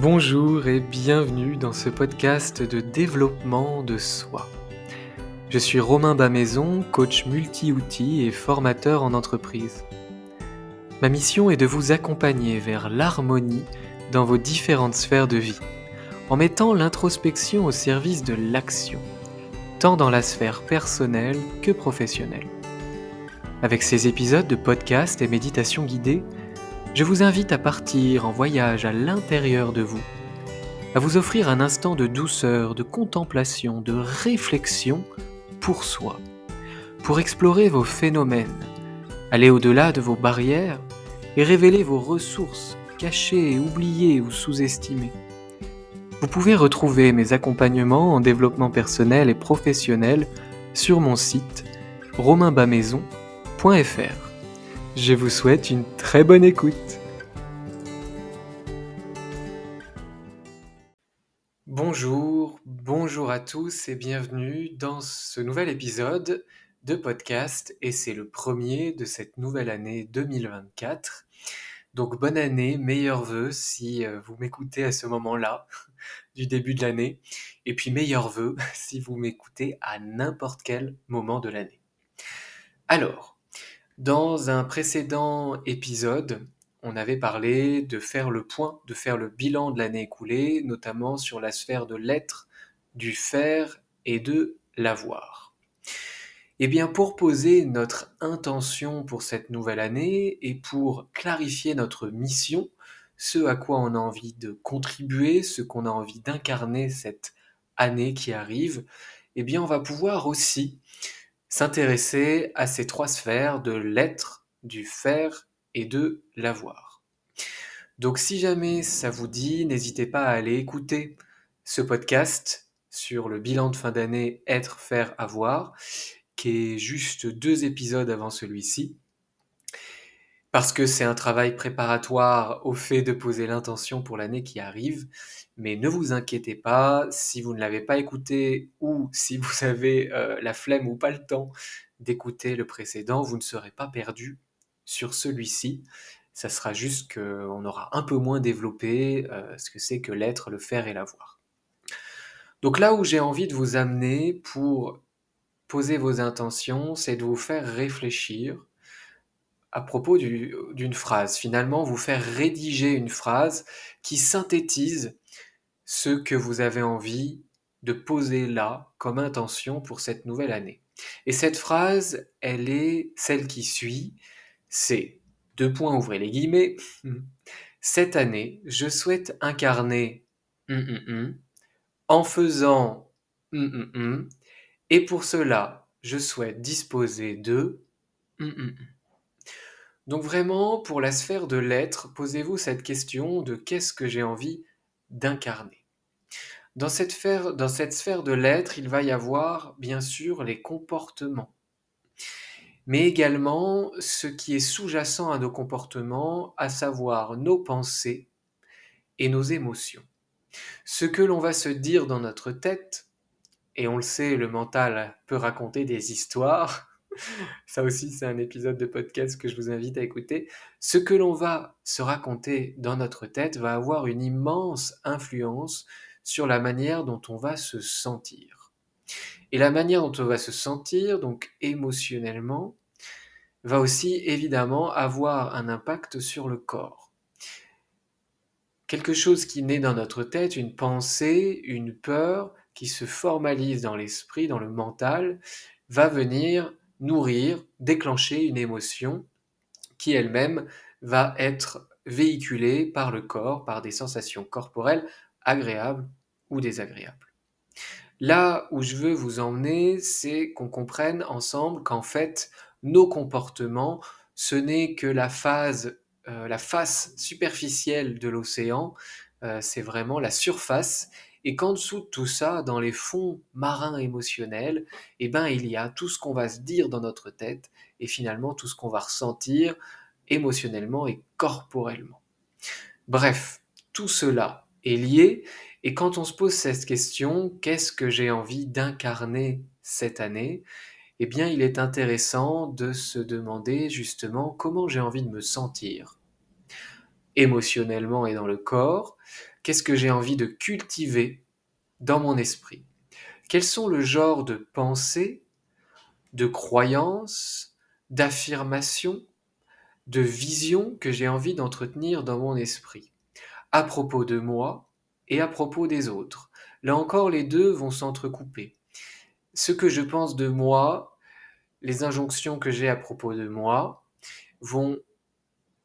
Bonjour et bienvenue dans ce podcast de développement de soi. Je suis Romain Bamaison, coach multi-outils et formateur en entreprise. Ma mission est de vous accompagner vers l'harmonie dans vos différentes sphères de vie, en mettant l'introspection au service de l'action, tant dans la sphère personnelle que professionnelle. Avec ces épisodes de podcast et méditation guidée, je vous invite à partir en voyage à l'intérieur de vous, à vous offrir un instant de douceur, de contemplation, de réflexion pour soi, pour explorer vos phénomènes, aller au-delà de vos barrières et révéler vos ressources cachées, oubliées ou sous-estimées. Vous pouvez retrouver mes accompagnements en développement personnel et professionnel sur mon site romainbamaison.fr. Je vous souhaite une très bonne écoute. Bonjour, bonjour à tous et bienvenue dans ce nouvel épisode de podcast et c'est le premier de cette nouvelle année 2024. Donc bonne année, meilleurs vœux si euh, vous m'écoutez à ce moment-là du début de l'année et puis meilleurs vœux si vous m'écoutez à n'importe quel moment de l'année. Alors, dans un précédent épisode, on avait parlé de faire le point, de faire le bilan de l'année écoulée, notamment sur la sphère de l'être, du faire et de l'avoir. Eh bien, pour poser notre intention pour cette nouvelle année et pour clarifier notre mission, ce à quoi on a envie de contribuer, ce qu'on a envie d'incarner cette année qui arrive, eh bien, on va pouvoir aussi s'intéresser à ces trois sphères de l'être, du faire et de l'avoir. Donc si jamais ça vous dit, n'hésitez pas à aller écouter ce podcast sur le bilan de fin d'année être, faire, avoir, qui est juste deux épisodes avant celui-ci parce que c'est un travail préparatoire au fait de poser l'intention pour l'année qui arrive. Mais ne vous inquiétez pas, si vous ne l'avez pas écouté ou si vous avez euh, la flemme ou pas le temps d'écouter le précédent, vous ne serez pas perdu sur celui-ci. Ça sera juste qu'on aura un peu moins développé euh, ce que c'est que l'être, le faire et l'avoir. Donc là où j'ai envie de vous amener pour poser vos intentions, c'est de vous faire réfléchir à propos d'une phrase, finalement, vous faire rédiger une phrase qui synthétise ce que vous avez envie de poser là comme intention pour cette nouvelle année. Et cette phrase, elle est celle qui suit, c'est deux points, ouvrez les guillemets. Cette année, je souhaite incarner hum, hum, hum, en faisant et pour cela, je souhaite disposer de donc vraiment, pour la sphère de l'être, posez-vous cette question de qu'est-ce que j'ai envie d'incarner. Dans cette, sphère, dans cette sphère de l'être, il va y avoir bien sûr les comportements, mais également ce qui est sous-jacent à nos comportements, à savoir nos pensées et nos émotions. Ce que l'on va se dire dans notre tête, et on le sait, le mental peut raconter des histoires, Ça aussi, c'est un épisode de podcast que je vous invite à écouter. Ce que l'on va se raconter dans notre tête va avoir une immense influence sur la manière dont on va se sentir. Et la manière dont on va se sentir, donc émotionnellement, va aussi évidemment avoir un impact sur le corps. Quelque chose qui naît dans notre tête, une pensée, une peur qui se formalise dans l'esprit, dans le mental, va venir nourrir, déclencher une émotion qui elle-même va être véhiculée par le corps, par des sensations corporelles agréables ou désagréables. Là où je veux vous emmener, c'est qu'on comprenne ensemble qu'en fait, nos comportements, ce n'est que la phase, euh, la face superficielle de l'océan, euh, c'est vraiment la surface, et qu'en dessous de tout ça, dans les fonds marins émotionnels, eh ben, il y a tout ce qu'on va se dire dans notre tête et finalement tout ce qu'on va ressentir émotionnellement et corporellement. Bref, tout cela est lié et quand on se pose cette question, qu'est-ce que j'ai envie d'incarner cette année? Eh bien, il est intéressant de se demander justement comment j'ai envie de me sentir émotionnellement et dans le corps, Qu'est-ce que j'ai envie de cultiver dans mon esprit? Quels sont le genre de pensées, de croyances, d'affirmations, de visions que j'ai envie d'entretenir dans mon esprit? À propos de moi et à propos des autres. Là encore, les deux vont s'entrecouper. Ce que je pense de moi, les injonctions que j'ai à propos de moi, vont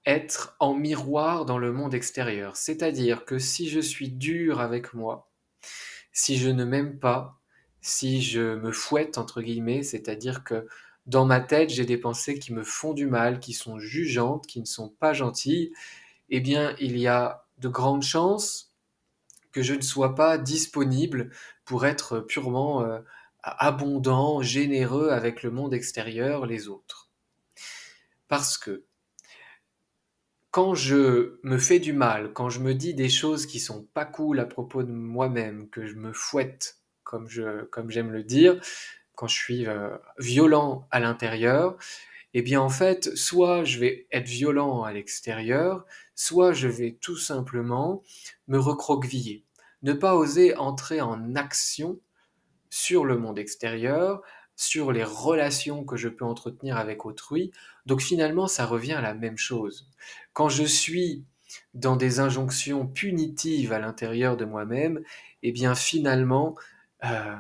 être en miroir dans le monde extérieur. C'est-à-dire que si je suis dur avec moi, si je ne m'aime pas, si je me fouette, entre guillemets, c'est-à-dire que dans ma tête, j'ai des pensées qui me font du mal, qui sont jugeantes, qui ne sont pas gentilles, eh bien, il y a de grandes chances que je ne sois pas disponible pour être purement euh, abondant, généreux avec le monde extérieur, les autres. Parce que quand je me fais du mal, quand je me dis des choses qui sont pas cool à propos de moi-même, que je me fouette, comme je comme j'aime le dire, quand je suis euh, violent à l'intérieur, eh bien en fait, soit je vais être violent à l'extérieur, soit je vais tout simplement me recroqueviller, ne pas oser entrer en action sur le monde extérieur, sur les relations que je peux entretenir avec autrui. Donc finalement, ça revient à la même chose. Quand je suis dans des injonctions punitives à l'intérieur de moi-même, eh bien finalement, euh,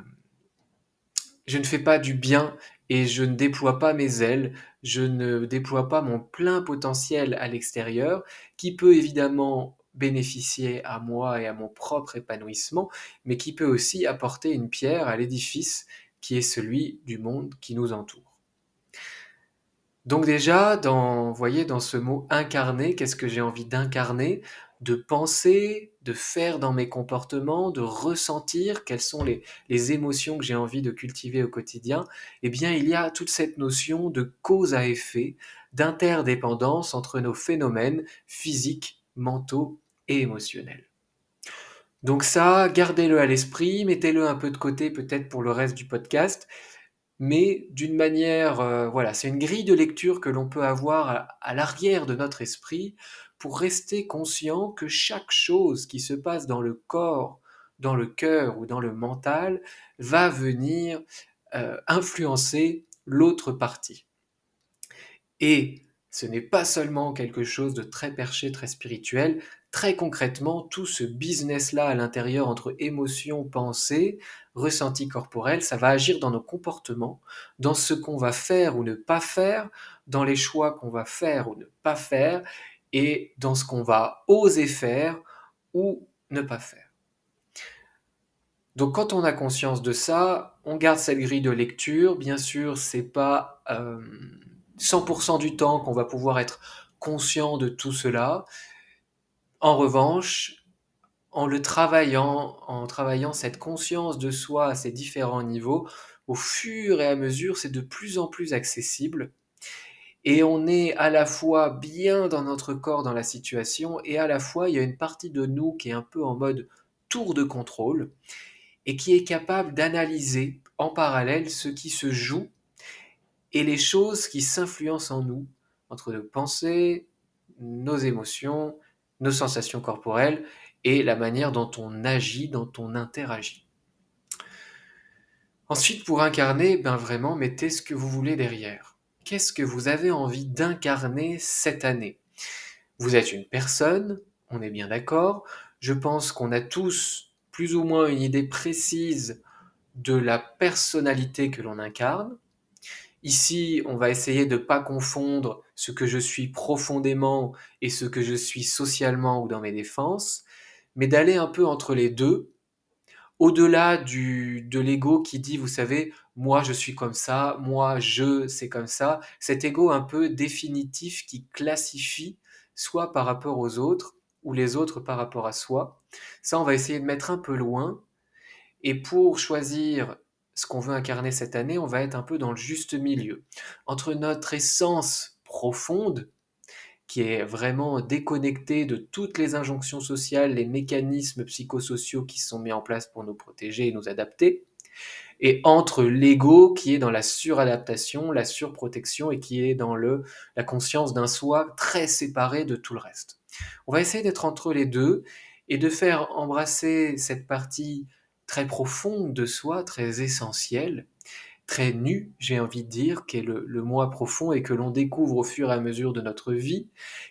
je ne fais pas du bien et je ne déploie pas mes ailes, je ne déploie pas mon plein potentiel à l'extérieur, qui peut évidemment bénéficier à moi et à mon propre épanouissement, mais qui peut aussi apporter une pierre à l'édifice qui est celui du monde qui nous entoure. Donc déjà, dans, voyez, dans ce mot incarner, qu'est-ce que j'ai envie d'incarner? De penser, de faire dans mes comportements, de ressentir quelles sont les, les émotions que j'ai envie de cultiver au quotidien. Eh bien, il y a toute cette notion de cause à effet, d'interdépendance entre nos phénomènes physiques, mentaux et émotionnels. Donc ça, gardez-le à l'esprit, mettez-le un peu de côté peut-être pour le reste du podcast, mais d'une manière, euh, voilà, c'est une grille de lecture que l'on peut avoir à, l'arrière de notre esprit pour rester conscient que chaque chose qui se passe dans le corps, dans le cœur ou dans le mental va venir euh, influencer l'autre partie. Et ce n'est pas seulement quelque chose de très perché, très spirituel, très concrètement, tout ce business-là à l'intérieur entre émotions, pensées, ressentis corporels, ça va agir dans nos comportements, dans ce qu'on va faire ou ne pas faire, dans les choix qu'on va faire ou ne pas faire, et dans ce qu'on va oser faire ou ne pas faire. Donc quand on a conscience de ça, on garde cette grille de lecture. Bien sûr, c'est pas euh, 100% du temps qu'on va pouvoir être conscient de tout cela. En revanche, en le travaillant, en travaillant cette conscience de soi à ces différents niveaux, au fur et à mesure, c'est de plus en plus accessible. Et on est à la fois bien dans notre corps, dans la situation, et à la fois, il y a une partie de nous qui est un peu en mode tour de contrôle, et qui est capable d'analyser en parallèle ce qui se joue et les choses qui s'influencent en nous, entre nos pensées, nos émotions, nos sensations corporelles et la manière dont on agit, dont on interagit. Ensuite, pour incarner, ben vraiment, mettez ce que vous voulez derrière. Qu'est-ce que vous avez envie d'incarner cette année? Vous êtes une personne, on est bien d'accord. Je pense qu'on a tous plus ou moins une idée précise de la personnalité que l'on incarne. Ici, on va essayer de ne pas confondre ce que je suis profondément et ce que je suis socialement ou dans mes défenses, mais d'aller un peu entre les deux, au-delà du, de l'ego qui dit, vous savez, moi je suis comme ça, moi je, c'est comme ça, cet ego un peu définitif qui classifie soit par rapport aux autres ou les autres par rapport à soi. Ça, on va essayer de mettre un peu loin. Et pour choisir ce qu'on veut incarner cette année, on va être un peu dans le juste milieu. Entre notre essence profonde, qui est vraiment déconnectée de toutes les injonctions sociales, les mécanismes psychosociaux qui sont mis en place pour nous protéger et nous adapter, et entre l'ego qui est dans la suradaptation, la surprotection et qui est dans le, la conscience d'un soi très séparé de tout le reste. On va essayer d'être entre les deux et de faire embrasser cette partie très profonde de soi, très essentielle, très nue, j'ai envie de dire, qui est le, moi profond et que l'on découvre au fur et à mesure de notre vie,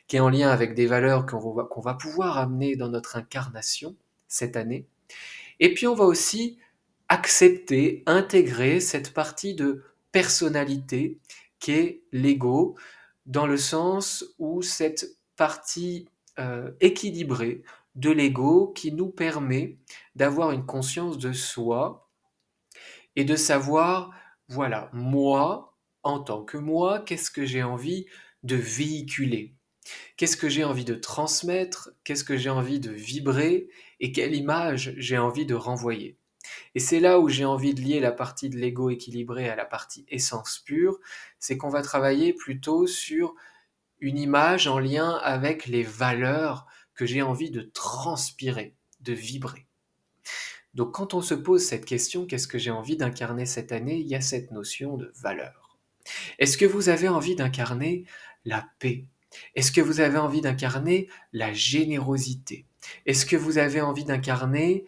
qui est en lien avec des valeurs qu'on va, qu'on va pouvoir amener dans notre incarnation cette année. Et puis on va aussi accepter, intégrer cette partie de personnalité qui est l'ego, dans le sens où cette partie euh, équilibrée de l'ego qui nous permet d'avoir une conscience de soi et de savoir, voilà, moi, en tant que moi, qu'est-ce que j'ai envie de véhiculer? Qu'est-ce que j'ai envie de transmettre? Qu'est-ce que j'ai envie de vibrer? Et quelle image j'ai envie de renvoyer? Et c'est là où j'ai envie de lier la partie de l'ego équilibré à la partie essence pure, c'est qu'on va travailler plutôt sur une image en lien avec les valeurs j'ai envie de transpirer, de vibrer. Donc quand on se pose cette question, qu'est-ce que j'ai envie d'incarner cette année Il y a cette notion de valeur. Est-ce que vous avez envie d'incarner la paix? Est-ce que vous avez envie d'incarner la générosité? Est-ce que vous avez envie d'incarner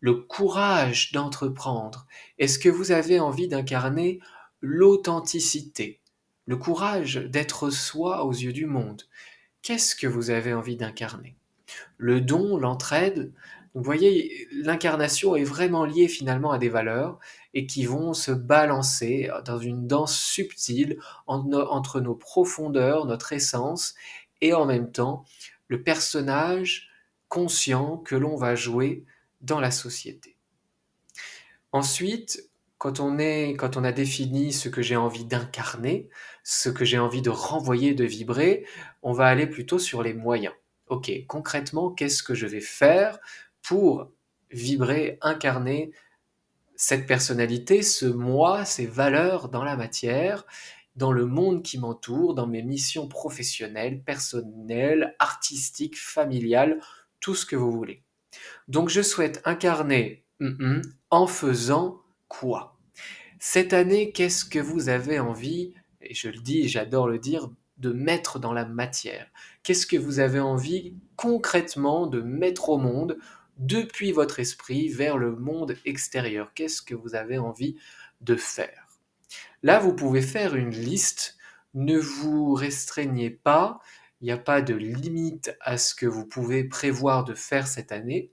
le courage d'entreprendre? Est-ce que vous avez envie d'incarner l'authenticité, le courage d'être soi aux yeux du monde? Qu'est-ce que vous avez envie d'incarner? Le don, l'entraide Vous voyez, l'incarnation est vraiment liée finalement à des valeurs et qui vont se balancer dans une danse subtile entre nos profondeurs, notre essence, et en même temps le personnage conscient que l'on va jouer dans la société. Ensuite, quand on, est, quand on a défini ce que j'ai envie d'incarner, ce que j'ai envie de renvoyer, de vibrer, on va aller plutôt sur les moyens. Ok, concrètement, qu'est-ce que je vais faire pour vibrer, incarner cette personnalité, ce moi, ces valeurs dans la matière, dans le monde qui m'entoure, dans mes missions professionnelles, personnelles, artistiques, familiales, tout ce que vous voulez. Donc je souhaite incarner en faisant quoi? Cette année, qu'est-ce que vous avez envie, et je le dis, j'adore le dire, de mettre dans la matière. Qu'est-ce que vous avez envie concrètement de mettre au monde depuis votre esprit vers le monde extérieur? Qu'est-ce que vous avez envie de faire? Là, vous pouvez faire une liste, ne vous restreignez pas, il n'y a pas de limite à ce que vous pouvez prévoir de faire cette année.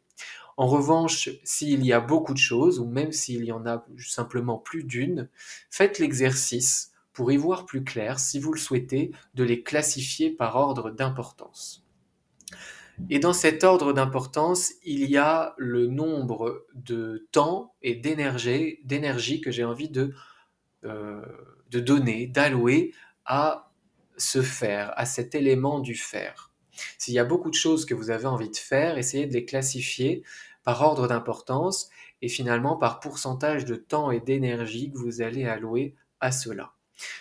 En revanche, s'il y a beaucoup de choses, ou même s'il y en a simplement plus d'une, faites l'exercice pour y voir plus clair, si vous le souhaitez, de les classifier par ordre d'importance. Et dans cet ordre d'importance, il y a le nombre de temps et d'énergie que j'ai envie de, euh, de donner, d'allouer à ce faire, à cet élément du faire. S'il y a beaucoup de choses que vous avez envie de faire, essayez de les classifier par ordre d'importance et finalement par pourcentage de temps et d'énergie que vous allez allouer à cela.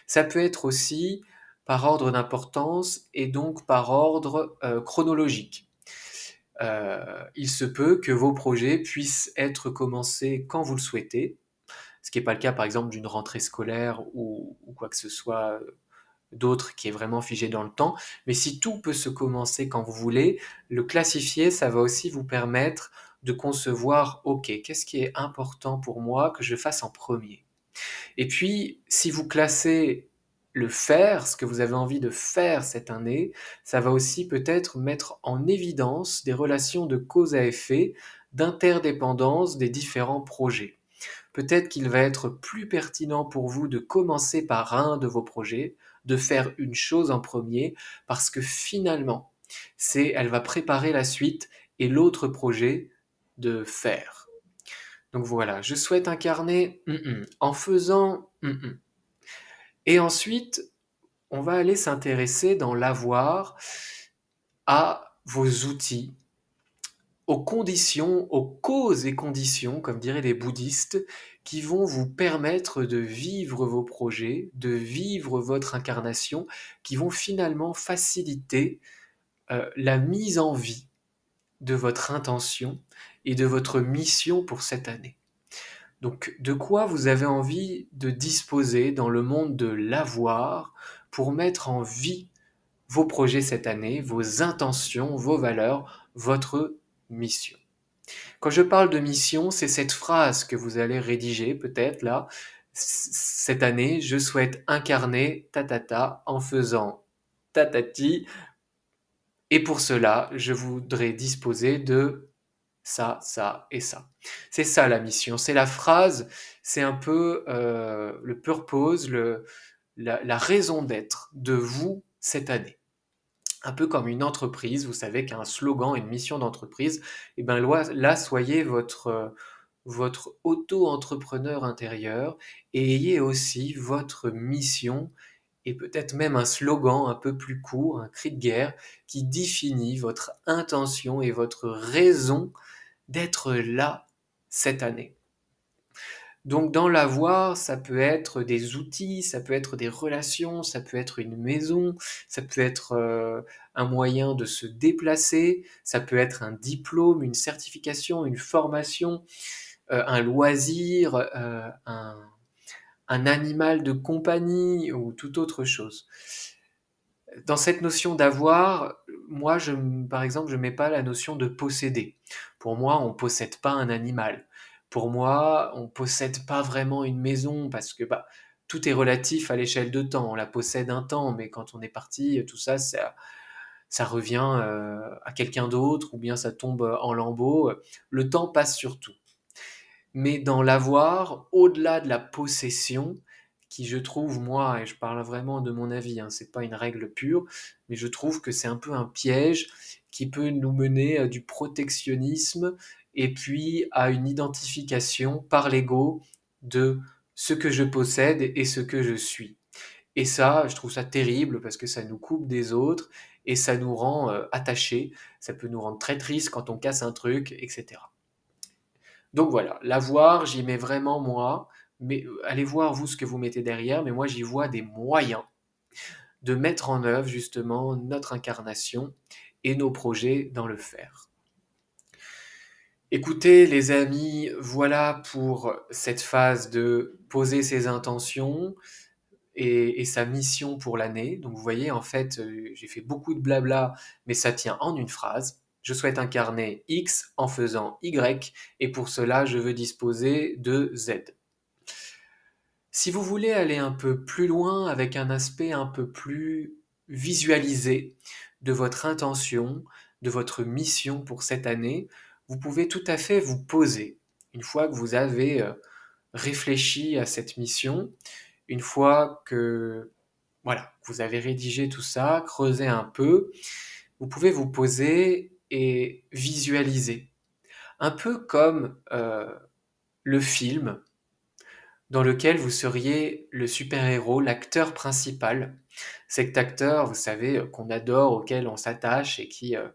Ça peut être aussi par ordre d'importance et donc par ordre euh, chronologique. Euh, il se peut que vos projets puissent être commencés quand vous le souhaitez, ce qui n'est pas le cas par exemple d'une rentrée scolaire ou, quoi que ce soit d'autres qui est vraiment figé dans le temps. Mais si tout peut se commencer quand vous voulez, le classifier, ça va aussi vous permettre de concevoir, OK, qu'est-ce qui est important pour moi que je fasse en premier? Et puis, si vous classez le faire, ce que vous avez envie de faire cette année, ça va aussi peut-être mettre en évidence des relations de cause à effet, d'interdépendance des différents projets. Peut-être qu'il va être plus pertinent pour vous de commencer par un de vos projets, de faire une chose en premier, parce que finalement, c'est, elle va préparer la suite et l'autre projet de faire. Donc voilà, je souhaite incarner en faisant et ensuite, on va aller s'intéresser dans l'avoir à vos outils, aux conditions, aux causes et conditions, comme diraient les bouddhistes, qui vont vous permettre de vivre vos projets, de vivre votre incarnation, qui vont finalement faciliter euh, la mise en vie de votre intention et de votre mission pour cette année. Donc de quoi vous avez envie de disposer dans le monde de l'avoir pour mettre en vie vos projets cette année, vos intentions, vos valeurs, votre mission? Quand je parle de mission, c'est cette phrase que vous allez rédiger peut-être là. Cette année, je souhaite incarner tatata en faisant tatati. Et pour cela, je voudrais disposer de ça, ça et ça. C'est ça la mission, c'est la phrase, c'est un peu euh, le purpose, le, la, raison d'être de vous cette année. Un peu comme une entreprise, vous savez qu'un slogan, une mission d'entreprise, et eh ben là, soyez votre, votre auto-entrepreneur intérieur et ayez aussi votre mission et peut-être même un slogan un peu plus court, un cri de guerre, qui définit votre intention et votre raison d'être là cette année. Donc dans l'avoir, ça peut être des outils, ça peut être des relations, ça peut être une maison, ça peut être euh, un moyen de se déplacer, ça peut être un diplôme, une certification, une formation, euh, un loisir, euh, un, animal de compagnie ou toute autre chose. Dans cette notion d'avoir, moi, par exemple, je ne mets pas la notion de posséder. Pour moi, on ne possède pas un animal. Pour moi, on ne possède pas vraiment une maison parce que bah, tout est relatif à l'échelle de temps. On la possède un temps, mais quand on est parti, tout ça, ça, ça revient euh, à quelqu'un d'autre ou bien ça tombe en lambeaux. Le temps passe sur tout mais dans l'avoir, au-delà de la possession, qui je trouve, moi, et je parle vraiment de mon avis, hein, c'est pas une règle pure, mais je trouve que c'est un peu un piège qui peut nous mener à du protectionnisme et puis à une identification par l'ego de ce que je possède et ce que je suis. Et ça, je trouve ça terrible parce que ça nous coupe des autres et ça nous rend euh, attachés. Ça peut nous rendre très tristes quand on casse un truc, etc. Donc voilà, l'avoir, j'y mets vraiment moi, mais euh, allez voir vous ce que vous mettez derrière, mais moi j'y vois des moyens de mettre en œuvre justement notre incarnation et nos projets dans le faire. Écoutez les amis, voilà pour cette phase de poser ses intentions et, sa mission pour l'année. Donc vous voyez, en fait, euh, j'ai fait beaucoup de blabla, mais ça tient en une phrase. Je souhaite incarner X en faisant Y et pour cela je veux disposer de Z. Si vous voulez aller un peu plus loin avec un aspect un peu plus visualisé de votre intention, de votre mission pour cette année, vous pouvez tout à fait vous poser une fois que vous avez euh, réfléchi à cette mission, une fois que voilà, vous avez rédigé tout ça, creusé un peu, vous pouvez vous poser et visualiser. Un peu comme euh, le film dans lequel vous seriez le super-héros, l'acteur principal. Cet acteur, vous savez, qu'on adore, auquel on s'attache et qui, euh,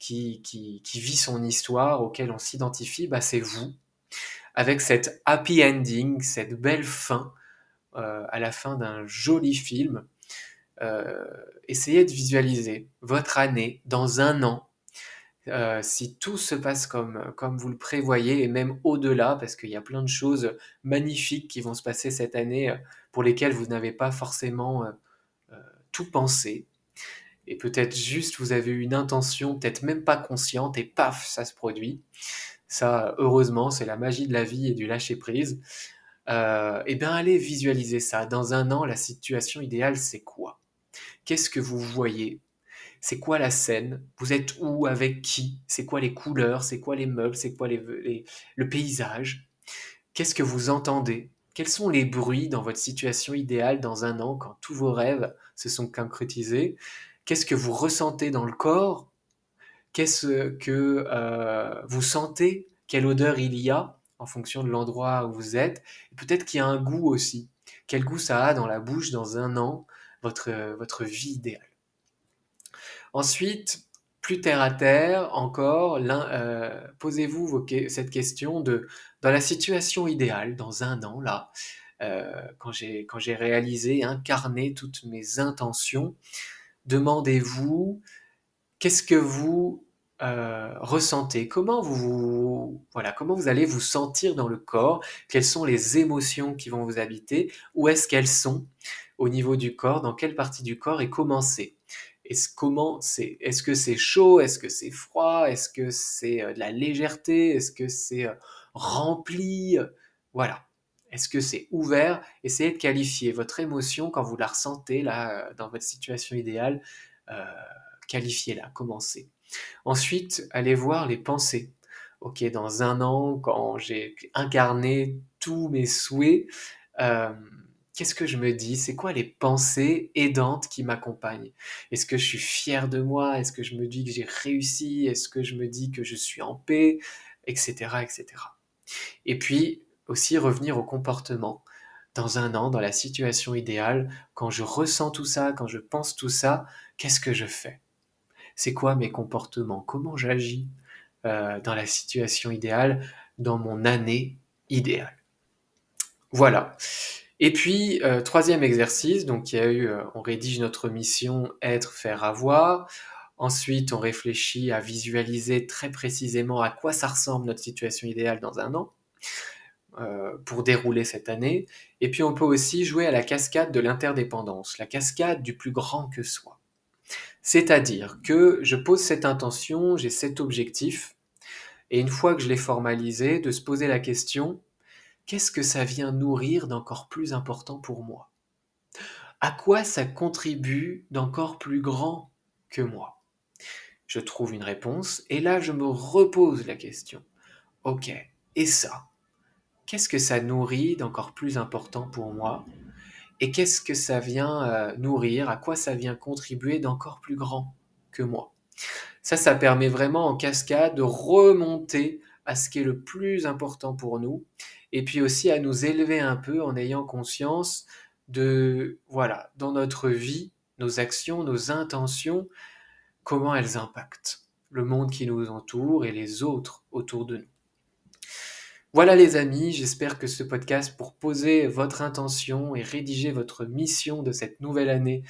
qui, qui, qui, vit son histoire, auquel on s'identifie, bah, c'est vous. Avec cette happy ending, cette belle fin, euh, à la fin d'un joli film. essayez de visualiser votre année dans un an, euh, si tout se passe comme, comme vous le prévoyez, et même au-delà, parce qu'il y a plein de choses magnifiques qui vont se passer cette année euh, pour lesquelles vous n'avez pas forcément euh, tout pensé. Et peut-être juste vous avez une intention, peut-être même pas consciente, et paf, ça se produit. Ça, heureusement, c'est la magie de la vie et du lâcher-prise. et bien, allez visualiser ça. Dans un an, la situation idéale, c'est quoi? Qu'est-ce que vous voyez? C'est quoi la scène, vous êtes où, avec qui, c'est quoi les couleurs, c'est quoi les meubles, c'est quoi les, le paysage, qu'est-ce que vous entendez, quels sont les bruits dans votre situation idéale dans un an quand tous vos rêves se sont concrétisés, qu'est-ce que vous ressentez dans le corps, qu'est-ce que euh, vous sentez, quelle odeur il y a en fonction de l'endroit où vous êtes, peut-être qu'il y a un goût aussi, quel goût ça a dans la bouche dans un an, votre, votre vie idéale? Ensuite, plus terre à terre, encore, euh, posez-vous cette question de, dans la situation idéale, dans un an, là, euh, quand j'ai réalisé, incarné toutes mes intentions, demandez-vous qu'est-ce que vous euh, ressentez, comment vous, voilà, comment vous allez vous sentir dans le corps, quelles sont les émotions qui vont vous habiter, où est-ce qu'elles sont au niveau du corps, dans quelle partie du corps et commencez Est-ce que c'est chaud Est-ce que c'est froid Est-ce que c'est de la légèreté Est-ce que c'est rempli Voilà. Est-ce que c'est ouvert? Essayez de qualifier votre émotion quand vous la ressentez là dans votre situation idéale. qualifiez-la, commencez. Ensuite, allez voir les pensées. Ok, dans un an, quand j'ai incarné tous mes souhaits, euh, qu'est-ce que je me dis? C'est quoi les pensées aidantes qui m'accompagnent? Est-ce que je suis fier de moi? Est-ce que je me dis que j'ai réussi? Est-ce que je me dis que je suis en paix? Etc. etc. Et puis aussi revenir au comportement. Dans un an, dans la situation idéale, quand je ressens tout ça, quand je pense tout ça, qu'est-ce que je fais? C'est quoi mes comportements? Comment j'agis euh, dans la situation idéale, dans mon année idéale? Voilà. Et puis, euh, troisième exercice, donc y a eu, euh, on rédige notre mission être, faire, avoir. Ensuite, on réfléchit à visualiser très précisément à quoi ça ressemble notre situation idéale dans un an euh, pour dérouler cette année. Et puis, on peut aussi jouer à la cascade de l'interdépendance, la cascade du plus grand que soi. C'est-à-dire que je pose cette intention, j'ai cet objectif, et une fois que je l'ai formalisé, de se poser la question, qu'est-ce que ça vient nourrir d'encore plus important pour moi? À quoi ça contribue d'encore plus grand que moi? Je trouve une réponse et là je me repose la question. Ok, et ça? Qu'est-ce que ça nourrit d'encore plus important pour moi? Et qu'est-ce que ça vient euh, nourrir? À quoi ça vient contribuer d'encore plus grand que moi? Ça, ça permet vraiment en cascade de remonter à ce qui est le plus important pour nous et puis aussi à nous élever un peu en ayant conscience de, voilà, dans notre vie, nos actions, nos intentions, comment elles impactent le monde qui nous entoure et les autres autour de nous. Voilà les amis, j'espère que ce podcast pour poser votre intention et rédiger votre mission de cette nouvelle année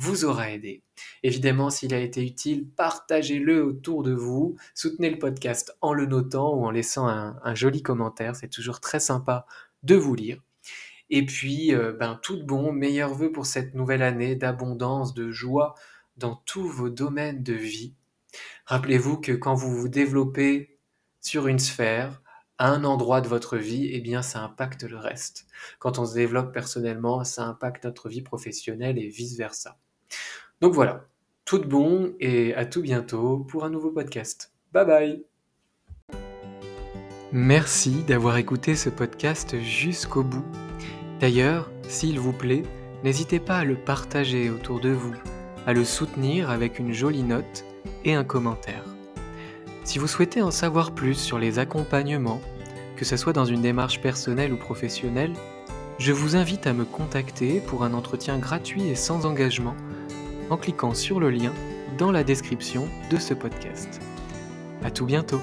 vous aura aidé. Évidemment, s'il a été utile, partagez-le autour de vous, soutenez le podcast en le notant ou en laissant un, joli commentaire, c'est toujours très sympa de vous lire. Et puis, euh, ben, tout bon, meilleurs vœux pour cette nouvelle année d'abondance, de joie dans tous vos domaines de vie. Rappelez-vous que quand vous vous développez sur une sphère, à un endroit de votre vie, eh bien, ça impacte le reste. Quand on se développe personnellement, ça impacte notre vie professionnelle et vice-versa. Donc voilà, tout de bon et à tout bientôt pour un nouveau podcast. Bye bye Merci d'avoir écouté ce podcast jusqu'au bout. D'ailleurs, s'il vous plaît, n'hésitez pas à le partager autour de vous, à le soutenir avec une jolie note et un commentaire. Si vous souhaitez en savoir plus sur les accompagnements, que ce soit dans une démarche personnelle ou professionnelle, je vous invite à me contacter pour un entretien gratuit et sans engagement en cliquant sur le lien dans la description de ce podcast. À tout bientôt